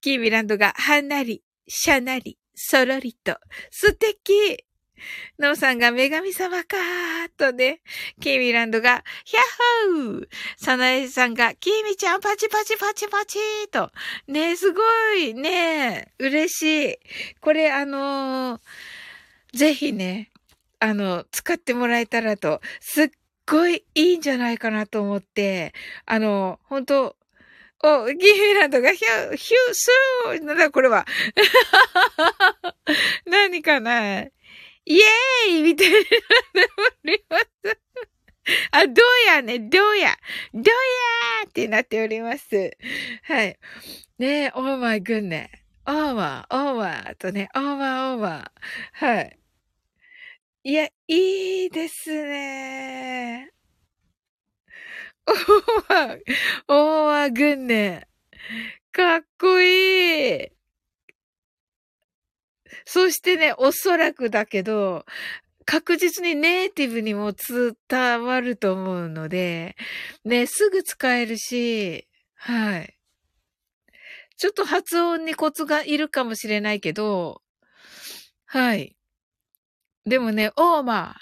キービランドが、はなり、しゃなり、そろりと。素敵ノーさんが女神様かーとね、キーミランドが、ヒャッホーサナエさんが、キーミちゃんパチパチパチパチーと。ねすごい、ね嬉しい。これあのー、ぜひね、あの、使ってもらえたらと、すっごいいいんじゃないかなと思って、あの、本当お、ギーランドがヒュー、ヒュー、スーなんだこれは。(laughs) 何かなイエーイみたいなおります。あ、どうやね、どうや、どうやーってなっております。はい。ねえ、オーマーグンね。オーマー、オーマーとね、オーマー、オーマー。はい。いや、いいですね。オーマー、オーマーグンね。かっこいい。そしてね、おそらくだけど、確実にネイティブにも伝わると思うので、ね、すぐ使えるし、はい。ちょっと発音にコツがいるかもしれないけど、はい。でもね、オーマ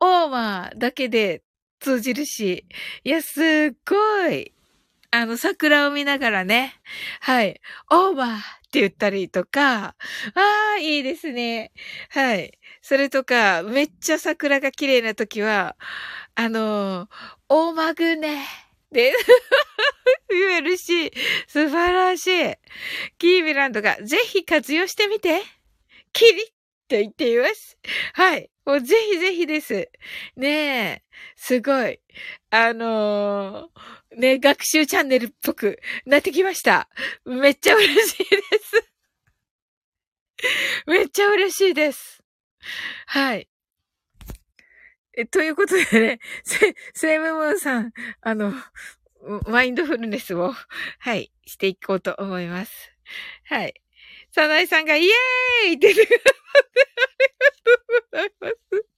ー、オーマーだけで通じるし、いや、すっごい。あの、桜を見ながらね、はい、オーバーって言ったりとか、ああ、いいですね。はい。それとか、めっちゃ桜が綺麗な時は、あの、オーマグネで (laughs) 言えるし、素晴らしい。キービランドがぜひ活用してみて。キリッと言っています。はい。もうぜひぜひです。ねえ。すごい。あのー、ね、学習チャンネルっぽくなってきました。めっちゃ嬉しいです。(laughs) めっちゃ嬉しいです。はい。え、ということでね、セ、セイムムーンさん、あの、マインドフルネスを、はい、していこうと思います。はい。サナイさんがイエーイってくださってありがとうございます。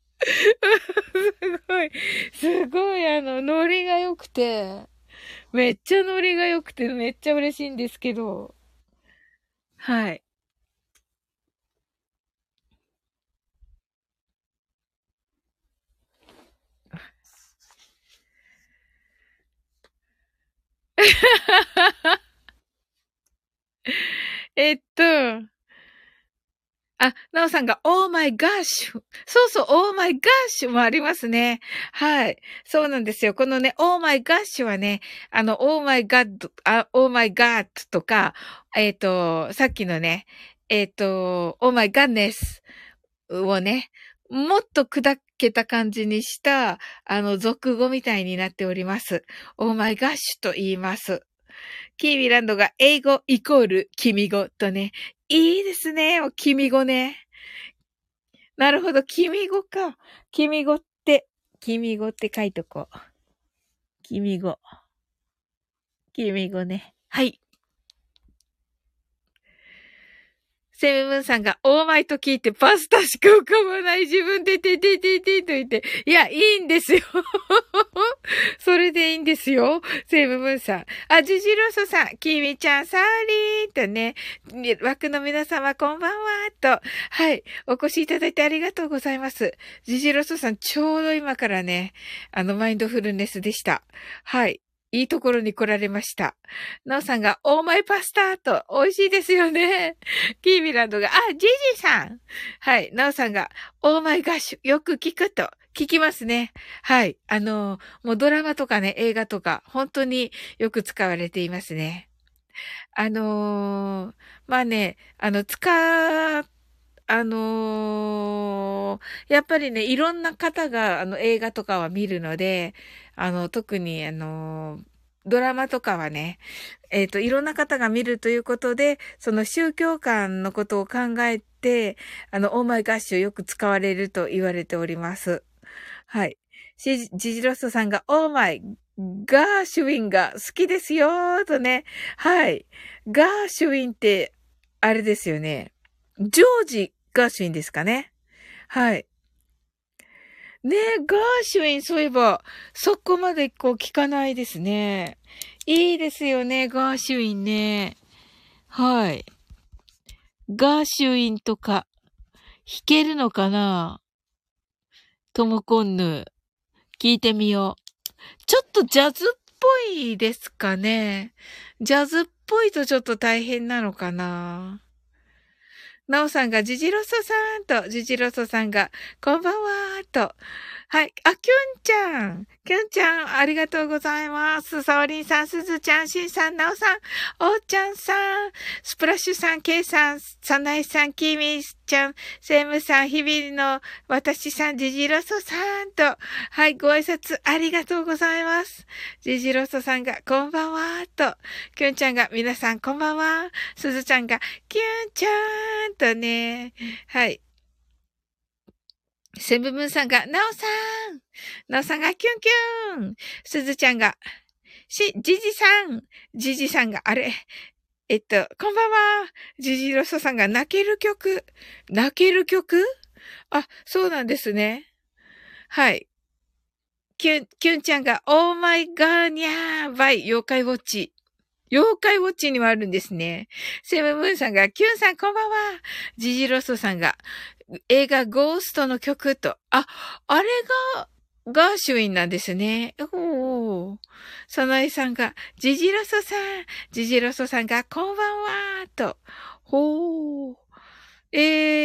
すごい、すごい、あの、ノリが良くて、めっちゃノリが良くて、めっちゃ嬉しいんですけど、はい。(laughs) えっと、あ、なおさんが、オーマイガッシュ。そうそう、オーマイガッシュもありますね。はい。そうなんですよ。このね、 Oh my gosh はね、あの、 Oh my God、あ、 Oh my God とか、えっ、ー、と、さっきのね、えっ、ー、と、 Oh my goodness をね、もっと砕けた感じにした、あの、俗語みたいになっております。 Oh my gosh と言います。キーミランドが英語イコール君語とね、いいですね。君語ね。なるほど。君語か。君語って、君語って書いとこう。君語。君語ね。はい。セムムーンさんが、オーマイと聞いてパスタしか浮かばない自分でててててと言って、いや、いいんですよ。(laughs) それでいいんですよ。セムムーンさん。あ、ジジロソさん、キミちゃん、サーリーとね、枠の皆様、こんばんは、と、はい、お越しいただいてありがとうございます。ジジロソさん、ちょうど今からね、あの、マインドフルネスでした。はい。いいところに来られました。なおさんが、オーマイパスタと、美味しいですよね。(laughs) キーミランドが、あ、ジジさん。はい。なおさんが、オーマイガッシュ、よく聞くと、聞きますね。はい。あの、もうドラマとかね、映画とか、本当によく使われていますね。あのー、まあね、あの、使あのー、やっぱりね、いろんな方が、あの、映画とかは見るので、あの、特に、あの、ドラマとかはね、えっ、ー、と、いろんな方が見るということで、その宗教観のことを考えて、あの、オーマイガッシュよく使われると言われております。はい。ジジロストさんが、オーマイガーシュウィンが好きですよーとね。はい。ガーシュウィンって、あれですよね。ジョージ・ガーシュウィンですかね。はい。ねえ、ガーシュウィン、そういえば、そこまでこう聞かないですね。いいですよね、ガーシュウィンね。はい。ガーシュウィンとか、弾けるのかな？トモコンヌ。聞いてみよう。ちょっとジャズっぽいですかね。ジャズっぽいとちょっと大変なのかな？なおさんがジジロソさんと、ジジロソさんが、こんばんはーと。はい。あ、キュンちゃん。キュンちゃん、ありがとうございます。サオリンさん、スズちゃん、シンさん、ナオさん、おーちゃんさん、スプラッシュさん、ケイさん、サナイさん、キミちゃん、セムさん、日々の私さん、ジジロソさんと、はい、ご挨拶ありがとうございます。ジジロソさんが、こんばんは、と、キュンちゃんが、皆さん、こんばんは。スズちゃんが、キュンちゃんとね、はい。セブブンさんが、ナオさんナオさんがキュンキュンすずちゃんが、し、ジジさんジジさんが、あれえっと、こんばんはジジロソさんが泣ける曲泣ける曲？あ、そうなんですね。はい。キュン、キュンちゃんが、オーマイガーニャーバイ、妖怪ウォッチ。妖怪ウォッチにもあるんですね。セブムーンさんが、キュンさんこんばんは。ジジロソさんが、映画ゴーストの曲と、あ、あれが、ガーシュウィンなんですね。おー。そのえさんが、ジジロソさん、ジジロソさんが、こんばんはと。ほー。え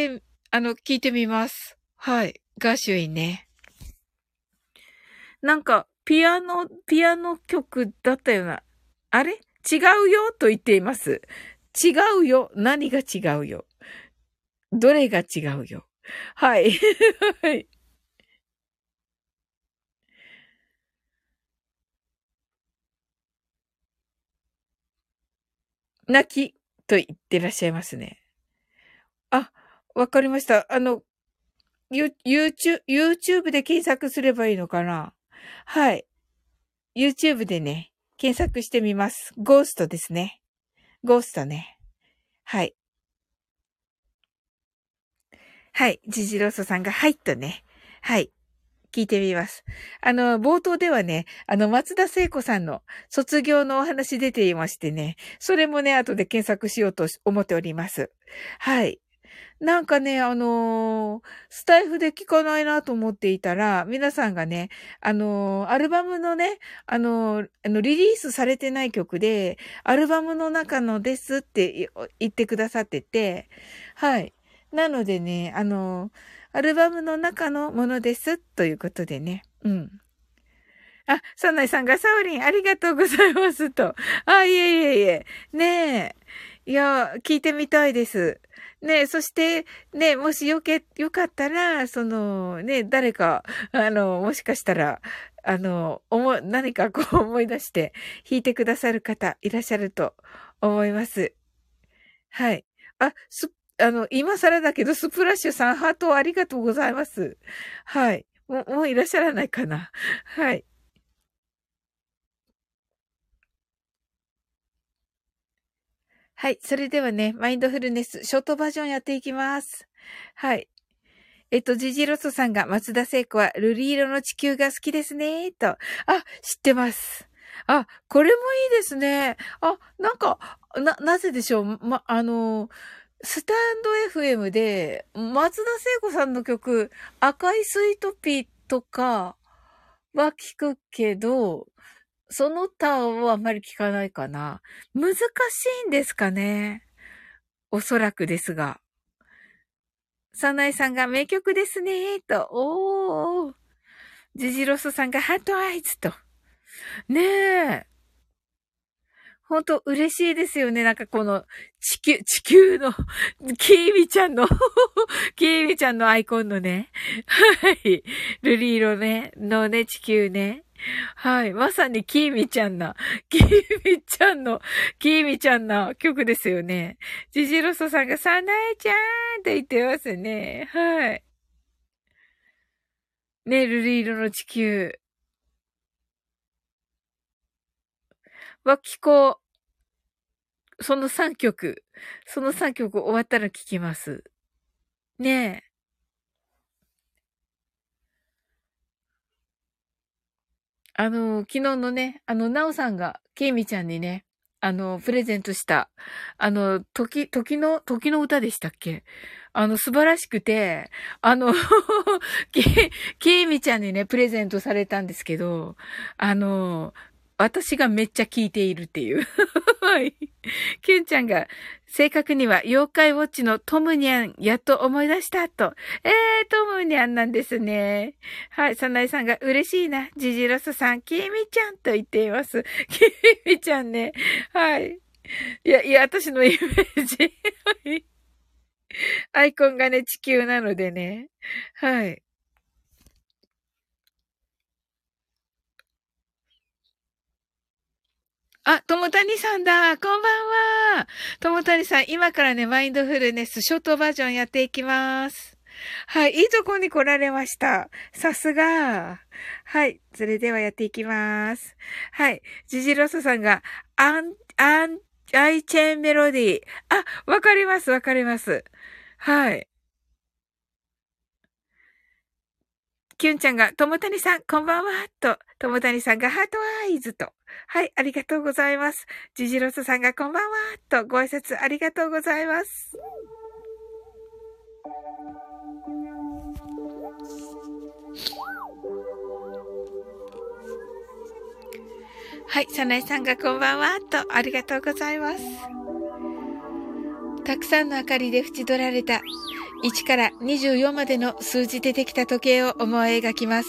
ー、あの、聞いてみます。はい。ガーシュウィンね。なんか、ピアノ、ピアノ曲だったような。あれ？違うよと言っています。違うよ。何が違うよ？どれが違うよ？はい。(laughs) はい。泣きと言ってらっしゃいますね。あ、わかりました。あの、YouTube、YouTube で検索すればいいのかな？はい。YouTube でね、検索してみます。ゴーストですね。ゴーストね。はい。はい。ジジローソさんが、はいとね。はい。聞いてみます。あの、冒頭ではね、あの、松田聖子さんの卒業のお話出ていましてね、それもね、後で検索しようと思っております。はい。なんかね、あのー、スタイフで聞かないなと思っていたら、皆さんがね、あのー、アルバムのね、あのー、あの、リリースされてない曲で、アルバムの中のですって言ってくださってて、はい。なのでね、あの、アルバムの中のものです、ということでね。うん。あ、サナイさんがサオリンありがとうございますと。あ、いえいえいえ。ねえ。いや、聞いてみたいです。ねそして、ねもしよけ、よかったら、その、ね誰か、あの、もしかしたら、あの、思、何かこう思い出して弾いてくださる方いらっしゃると思います。はい。あ、す、あの、今更だけど、スプラッシュさん、ハートありがとうございます。はい。もう、もういらっしゃらないかな。はい。はい。それではね、マインドフルネス、ショートバージョンやっていきます。はい。えっと、ジジロソさんが松田聖子は瑠璃色の地球が好きですね、と。あ、知ってます。あ、これもいいですね。あ、なんか、な、なぜでしょう？ま、あの、スタンド FM で、松田聖子さんの曲、赤いスイートピーとかは聞くけど、その他をあまり聞かないかな。難しいんですかね。おそらくですが。サナイさんが名曲ですね、と。おー。ジジロスさんがハートアイズと。ねえ。ほんと嬉しいですよね。なんかこの地球、地球の、(laughs) キーミちゃんの (laughs) キーミちゃんのアイコンのね。はい。ルリ色ね、のね、地球ね。はい。まさにキーミちゃんな、(laughs) キーミちゃんの、キーミちゃんな曲ですよね。ジジロソさんがサナエちゃんって言ってますね。はい。ね、ルリ色の地球。は聞こう。その3曲。その3曲終わったら聞きます。ねえ。あの、昨日のね、あの、なおさんが、ケイミちゃんにね、あの、プレゼントした、あの、時、時の、時の歌でしたっけ？あの、素晴らしくて、あの (laughs) ケケイミちゃんにね、プレゼントされたんですけど、あの、私がめっちゃ聞いているっていう。(laughs) はい。キュンちゃんが、正確には妖怪ウォッチのトムニャン、やっと思い出したと。えー、トムニャンなんですね。はい、サナイさんが嬉しいな。ジジロスさん、キミちゃんと言っています。(laughs) キミちゃんね。はい。いや、いや、私のイメージ。はい。アイコンがね、地球なのでね。はい。あ、ともたにさんだ。こんばんは。ともたにさん、今からね、マインドフルネス、ショートバージョンやっていきます。はい、いいとこに来られました。さすが。はい、それではやっていきます。はい、ジジロソさんが、アン、アン、アイチェーンメロディー。あ、わかります、わかります。はい。キュンちゃんが、ともたにさん、こんばんは、と、ともたにさんがハートアイズと。はい、ありがとうございます。ジジロスさんがこんばんは、とご挨拶ありがとうございます。はい、サナエさんがこんばんは、とありがとうございます。たくさんの明かりで縁取られた1から24までの数字でできた時計を思い描きます。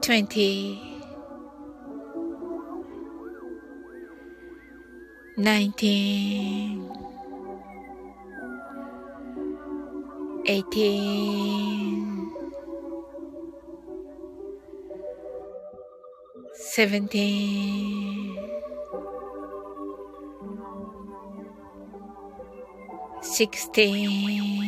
twenty, nineteen, eighteen, seventeen, sixteen.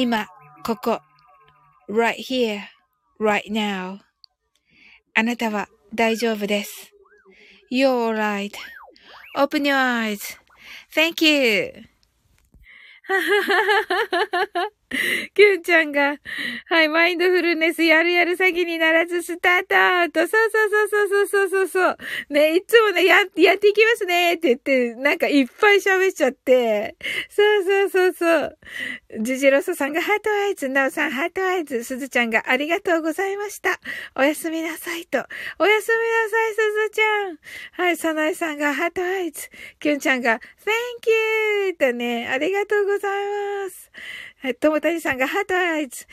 今、ここ、right here, right now. あなたは大丈夫です。You're alright.Open your eyes.Thank you. (laughs) キュンちゃんが、はい、マインドフルネスやるやる詐欺にならずスタートと、そうそうそうそうそうそうそう。ね、いつもね、や、やっていきますねって言って、なんかいっぱい喋っちゃって。そうそうそうそう。ジジロソさんが heart eyes、ナオさん heart eyes、スズちゃんがありがとうございました。おやすみなさいと。おやすみなさい、スズちゃん。はい、サナエさんが heart eyes。キュンちゃんが Thank you! とね、ありがとうございます。はい、ともたにさんが heart eyes。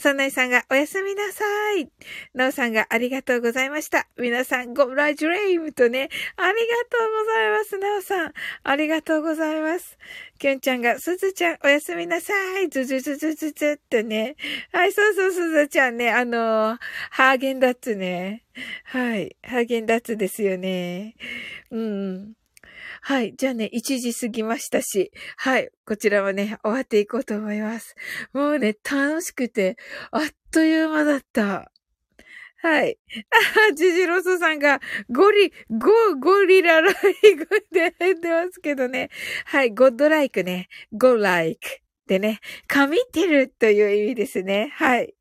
サナエさんがおやすみなさい。ナオさんがありがとうございました。皆さん、ゴラジュレイムとね、ありがとうございます。ナオさん、ありがとうございます。キュンちゃんが、すずちゃん、おやすみなさい。ずずずずずずってね。はい、そうそう、すずちゃんね。あのー、ハーゲンダッツね。はい、ハーゲンダッツですよね。うん。はい。じゃあね、1時過ぎましたし、はい。こちらはね、終わっていこうと思います。もうね、楽しくて、あっという間だった。はい。あ、(laughs) ジジロソさんが、ゴリ、ゴ、ゴリラライクって言ってますけどね。はい。ゴッドライクね。ゴライクでね、神ってるという意味ですね。はい。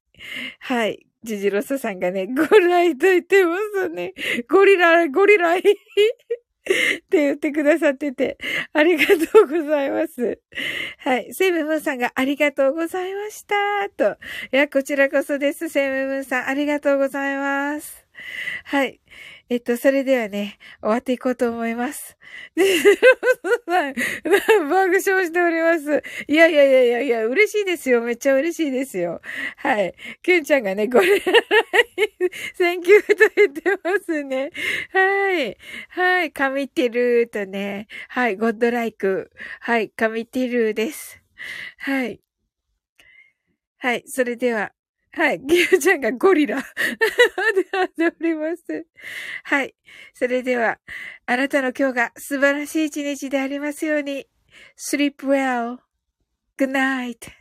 はい。ジジロソさんがね、ゴライと言ってますね。ゴリラ、ゴリライ。って言ってくださってて、ありがとうございます。はい。セイムムーンさんがありがとうございました。と。いや、こちらこそです。セイムムーンさん、ありがとうございます。はい。えっと、それではね、終わっていこうと思います。爆笑しております。いやいやいやいやいや、嬉しいですよ。めっちゃ嬉しいですよ。はい。キュンちゃんがね、これ、 Thank you と言ってますね。はい。はい。神ってるとね。はい。 Godlike。はい。神ってるです。はい。はい。それでは、はい。ギュちゃんがゴリラ。でおります。はい。それでは、あなたの今日が素晴らしい一日でありますように。sleep well. good night.